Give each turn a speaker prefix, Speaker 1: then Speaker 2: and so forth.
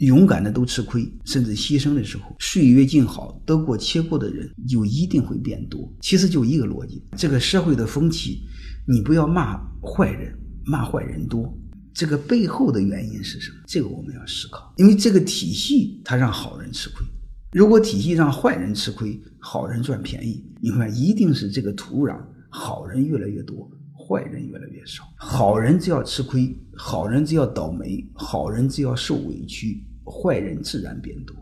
Speaker 1: 勇敢的都吃亏，甚至牺牲的时候，岁月静好，得过且过的人就一定会变多。其实就一个逻辑，这个社会的风气，你不要骂坏人，骂坏人多，这个背后的原因是什么？这个我们要思考，因为这个体系它让好人吃亏。如果体系让坏人吃亏，好人赚便宜，你看一定是这个土壤，好人越来越多，坏人越来越少。好人只要吃亏，好人只要倒霉，好人只要受委屈，坏人自然变多。